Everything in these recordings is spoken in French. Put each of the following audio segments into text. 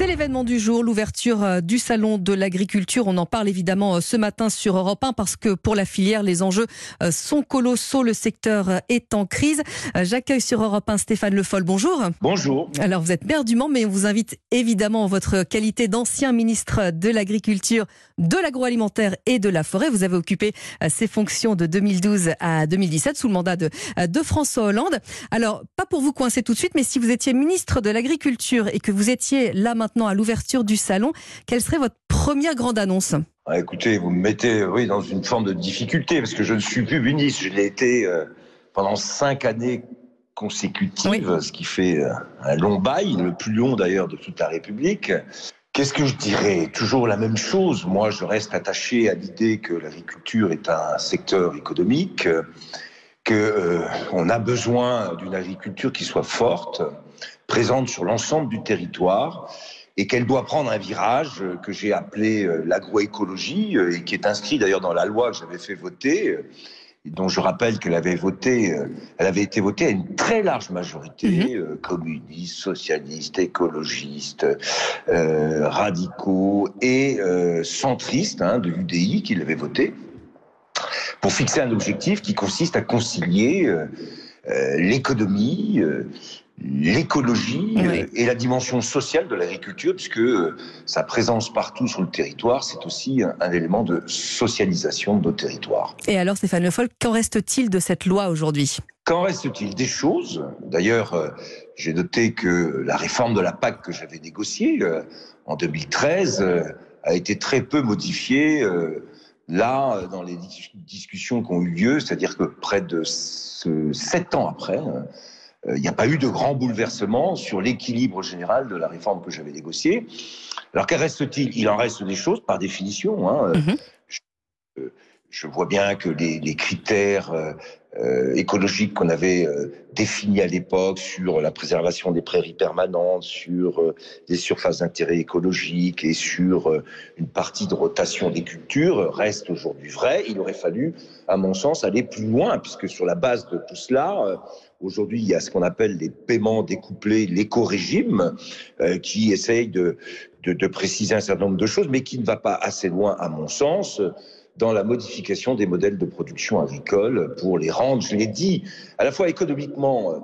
C'est l'événement du jour, l'ouverture euh, du salon de l'agriculture. On en parle évidemment euh, ce matin sur Europe 1 parce que pour la filière, les enjeux euh, sont colossaux. Le secteur est en crise. J'accueille sur Europe 1 Stéphane Le Foll. Bonjour. Bonjour. Alors vous êtes maire du Mans, mais on vous invite évidemment en votre qualité d'ancien ministre de l'Agriculture, de l'agroalimentaire et de la forêt. Vous avez occupé ces fonctions de 2012 à 2017 sous le mandat de, de François Hollande. Alors, pas pour vous coincer tout de suite, mais si vous étiez ministre de l'Agriculture et que vous étiez là maintenant à l'ouverture du salon, quelle serait votre première grande annonce? Ah, Écoutez, vous me mettez oui, dans une forme de difficulté parce que je ne suis plus ministre. Je l'ai été euh, pendant cinq années consécutives, ce qui fait euh, un long bail, le plus long d'ailleurs de toute la République. Qu'est-ce que je dirais? Toujours la même chose. Moi, je reste attaché à l'idée que l'agriculture est un secteur économique, qu'on euh, a besoin d'une agriculture qui soit forte, présente sur l'ensemble du territoire et qu'elle doit prendre un virage que j'ai appelé euh, l'agroécologie euh, et qui est inscrit d'ailleurs dans la loi que j'avais fait voter dont je rappelle qu'elle avait voté, elle avait été votée à une très large majorité, mhm. communistes, socialistes, écologistes, radicaux et centristes hein, de l'UDI qui l'avaient votée pour fixer un objectif qui consiste à concilier euh, euh, l'économie, euh, l'écologie et la dimension sociale de l'agriculture, puisque sa présence partout sur le territoire, c'est aussi un, élément de socialisation de nos territoires. Et alors, Stéphane Le Foll, qu'en reste-t-il de cette loi aujourd'hui? Qu'en reste-t-il Des choses? D'ailleurs, j'ai noté que la réforme de la PAC que j'avais négociée en 2013 a été très peu modifiée Là, euh, dans les discussions qui ont eu lieu, c'est-à-dire que près de sept ans après, euh, euh, il n'y a pas eu de grand bouleversement sur l'équilibre général de la réforme que j'avais négociée. Alors, qu'en reste-t-il? Il en reste des choses, par définition. Hein. Mm-hmm. je, vois bien que les, critères euh, écologiques qu'on avait euh, définis à l'époque sur la préservation des prairies permanentes, sur euh, des surfaces d'intérêt écologique et sur une partie de rotation des cultures reste aujourd'hui vrai. Il aurait fallu, à mon sens, aller plus loin, puisque sur la base de tout cela, Aujourd'hui, il y a ce qu'on appelle les paiements découplés, l'éco-régime, qui essaye de, de, de, préciser un certain nombre de choses, mais qui ne va pas assez loin, à mon sens dans la modification des modèles de production agricole pour les rendre, je l'ai dit, à la fois économiquement euh,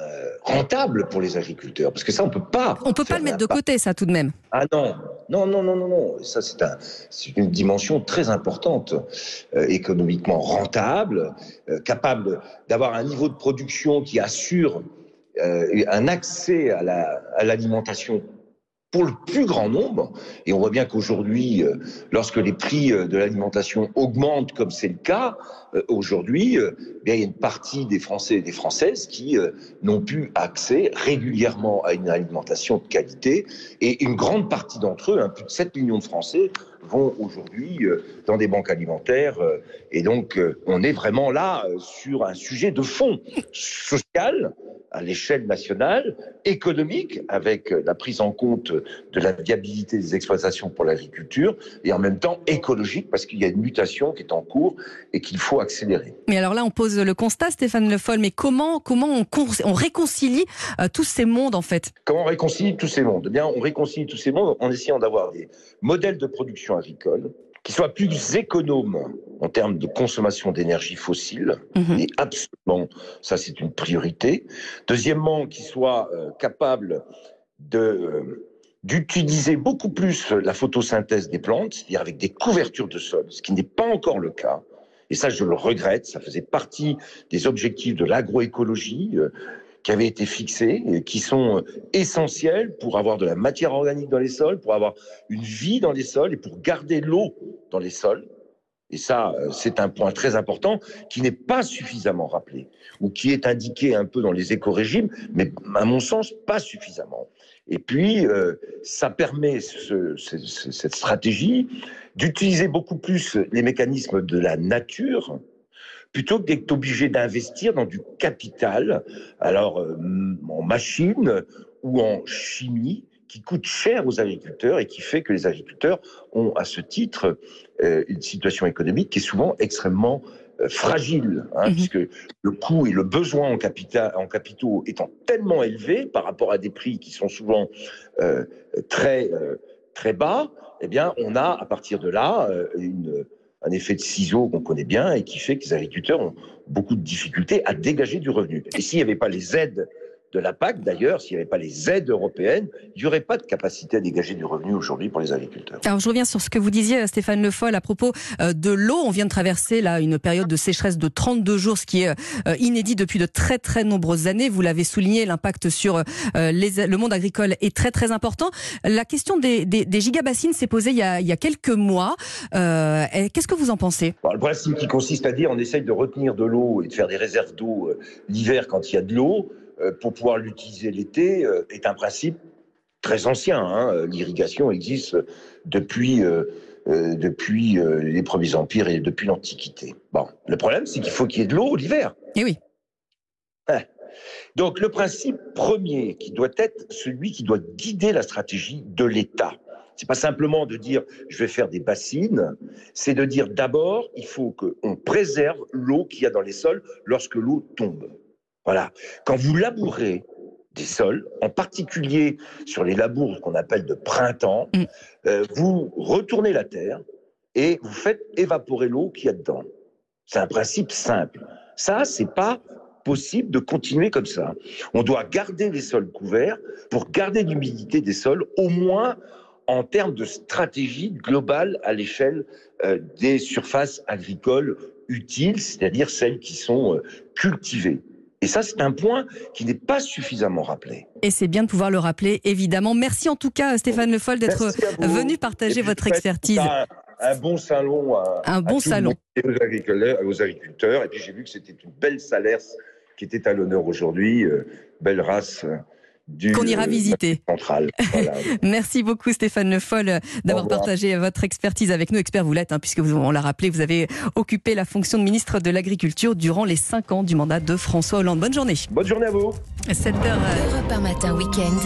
euh, rentable pour les agriculteurs, parce que ça, on peut pas. On peut pas le mettre de côté, ça, tout de même. Ah non, non, non, non, non, non. Ça, c'est un, une dimension très importante, euh, économiquement rentable, capable d'avoir un niveau de production qui assure un accès à l'alimentation pour le plus grand nombre. Et on voit bien qu'aujourd'hui, euh, lorsque les prix euh, de l'alimentation augmentent, comme c'est le cas euh, aujourd'hui, bien il y a une partie des Français et des Françaises qui n'ont plus accès régulièrement à une alimentation de qualité. Et une grande partie d'entre eux, hein, plus de 7 millions de Français, vont aujourd'hui dans des banques alimentaires. Et donc, on est vraiment là sur un sujet de fond social à l'échelle nationale, économique, avec la prise en compte de la viabilité des exploitations pour l'agriculture, et en même temps écologique, parce qu'il y a une mutation qui est en cours et qu'il faut accélérer. Mais alors là, on pose le constat, Stéphane Le Foll, mais comment, comment on, on réconcilie euh, tous ces mondes, en fait? Comment on réconcilie tous ces mondes? Eh bien, On réconcilie tous ces mondes en essayant d'avoir des modèles de production agricole qui soient plus économes en termes de consommation d'énergie fossile, mhm. et absolument, ça c'est une priorité. Deuxièmement, qui soient euh, capables de euh, d'utiliser beaucoup plus la photosynthèse des plantes, c'est-à-dire avec des couvertures de sol, ce qui n'est pas encore le cas. Et ça, je le regrette, ça faisait partie des objectifs de l'agroécologie. Euh, qui avaient été fixés, et qui sont essentiels pour avoir de la matière organique dans les sols, pour avoir une vie dans les sols et pour garder l'eau dans les sols. Et ça, euh, c'est un point très important qui n'est pas suffisamment rappelé, ou qui est indiqué un peu dans les éco-régimes, mais à mon sens, pas suffisamment. Et puis, euh, ça permet cette stratégie d'utiliser beaucoup plus les mécanismes de la nature, plutôt que d'être obligé d'investir dans du capital, alors euh, en machine ou en chimie, qui coûte cher aux agriculteurs et qui fait que les agriculteurs ont à ce titre euh, une situation économique qui est souvent extrêmement fragile, hein, Mhm. puisque le coût et le besoin en, capital, en capitaux étant tellement élevés par rapport à des prix qui sont souvent euh, très, euh, très bas, eh bien, on a à partir de là euh, une, un effet de ciseau qu'on connaît bien et qui fait que les agriculteurs ont beaucoup de difficultés à dégager du revenu. Et s'il n'y avait pas les aides de la PAC, d'ailleurs, s'il n'y avait pas les aides européennes, il n'y aurait pas de capacité à dégager du revenu aujourd'hui pour les agriculteurs. Alors je reviens sur ce que vous disiez Stéphane Le Foll à propos euh, de l'eau. On vient de traverser là une période de sécheresse de 32 jours, ce qui est euh, inédit depuis de très très nombreuses années. Vous l'avez souligné, l'impact sur euh, les- le monde agricole est très très important. La question des, des, des gigabassines s'est posée il y a, il y a quelques mois. Euh, Qu'est-ce que vous en pensez? Bon, le principe qui consiste à dire on essaye de retenir de l'eau et de faire des réserves d'eau euh, l'hiver quand il y a de l'eau euh, pour pouvoir l'utiliser l'été euh, est un principe très ancien. hein. Euh, L'irrigation existe depuis, euh, euh, depuis euh, les premiers empires et depuis l'Antiquité. Bon, le problème c'est qu'il faut qu'il y ait de l'eau l'hiver. Eh oui. Donc le principe premier qui doit être celui qui doit guider la stratégie de l'État. C'est pas simplement de dire je vais faire des bassines, c'est de dire d'abord il faut qu'on préserve l'eau qu'il y a dans les sols lorsque l'eau tombe. Voilà. Quand vous labourez des sols, en particulier sur les labours qu'on appelle de printemps, Mm. euh, vous retournez la terre et vous faites évaporer l'eau qu'il y a dedans. C'est un principe simple. Ça, c'est pas possible de continuer comme ça. On doit garder les sols couverts pour garder l'humidité des sols, au moins en termes de stratégie globale à l'échelle euh, des surfaces agricoles utiles, c'est-à-dire celles qui sont euh, cultivées. Et ça, c'est un point qui n'est pas suffisamment rappelé. Et c'est bien de pouvoir le rappeler, évidemment. Merci en tout cas Stéphane Le Foll d'être venu partager votre expertise. Un, un bon salon à, Un bon salon. et aux agriculteurs, aux agriculteurs. Et puis j'ai vu que c'était une belle salaire qui était à l'honneur aujourd'hui, euh, belle race Qu'on ira euh, visiter. central. Voilà. Merci beaucoup Stéphane Le Foll euh, d'avoir partagé votre expertise avec nous. Expert vous l'êtes, hein, puisque vous, on l'a rappelé, vous avez occupé la fonction de ministre de l'Agriculture durant les cinq ans du mandat de François Hollande. Bonne journée. Bonne journée à vous. 7h. Europe 1 matin week-end.